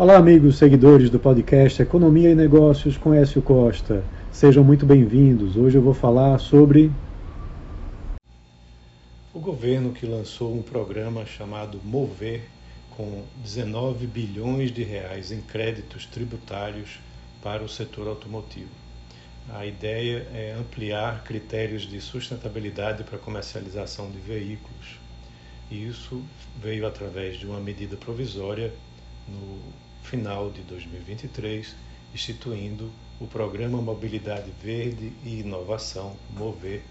Olá, amigos seguidores do podcast Economia e Negócios com Écio Costa. Sejam muito bem-vindos. Hoje eu vou falar sobre o governo que lançou um programa chamado Mover com 19 bilhões de reais em créditos tributários para o setor automotivo. A ideia é ampliar critérios de sustentabilidade para comercialização de veículos. E isso veio através de uma medida provisória no final de 2023, instituindo o Programa Mobilidade Verde e Inovação, MOVER,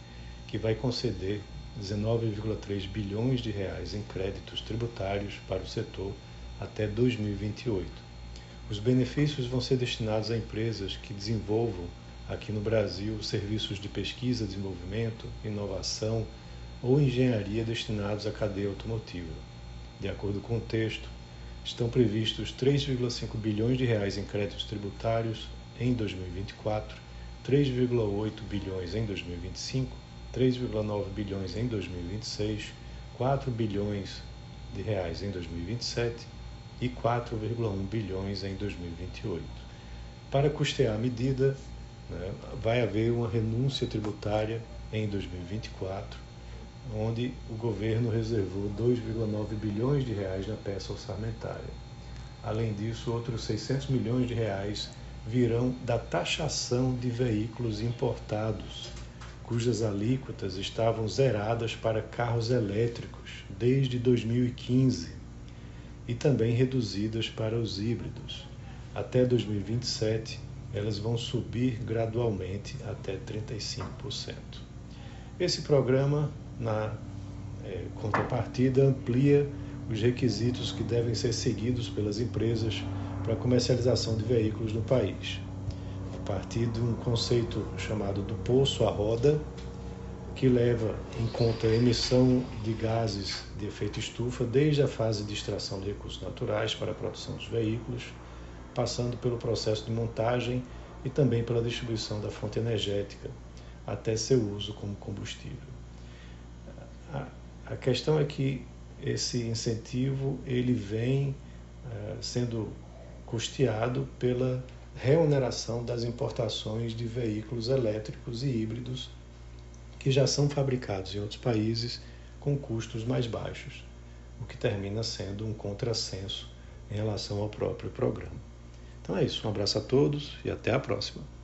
que vai conceder 19,3 bilhões de reais em créditos tributários para o setor até 2028. Os benefícios vão ser destinados a empresas que desenvolvam aqui no Brasil serviços de pesquisa, desenvolvimento, inovação ou engenharia destinados à cadeia automotiva. De acordo com o texto, estão previstos 3,5 bilhões de reais em créditos tributários em 2024, 3,8 bilhões em 2025, 3,9 bilhões em 2026, 4 bilhões de reais em 2027 e 4,1 bilhões em 2028. Para custear a medida, né, vai haver uma renúncia tributária em 2024 onde o governo reservou 2,9 bilhões de reais na peça orçamentária. Além disso, outros 600 milhões de reais virão da taxação de veículos importados, cujas alíquotas estavam zeradas para carros elétricos desde 2015 e também reduzidas para os híbridos. Até 2027, elas vão subir gradualmente até 35%. Esse programa na é, contrapartida, amplia os requisitos que devem ser seguidos pelas empresas para a comercialização de veículos no país, a partir de um conceito chamado do poço à roda, que leva em conta a emissão de gases de efeito estufa desde a fase de extração de recursos naturais para a produção dos veículos, passando pelo processo de montagem e também pela distribuição da fonte energética até seu uso como combustível. A, questão é que esse incentivo ele vem uh, sendo custeado pela remuneração das importações de veículos elétricos e híbridos que já são fabricados em outros países com custos mais baixos, o que termina sendo um contrassenso em relação ao próprio programa. Então é isso, um abraço a todos e até a próxima.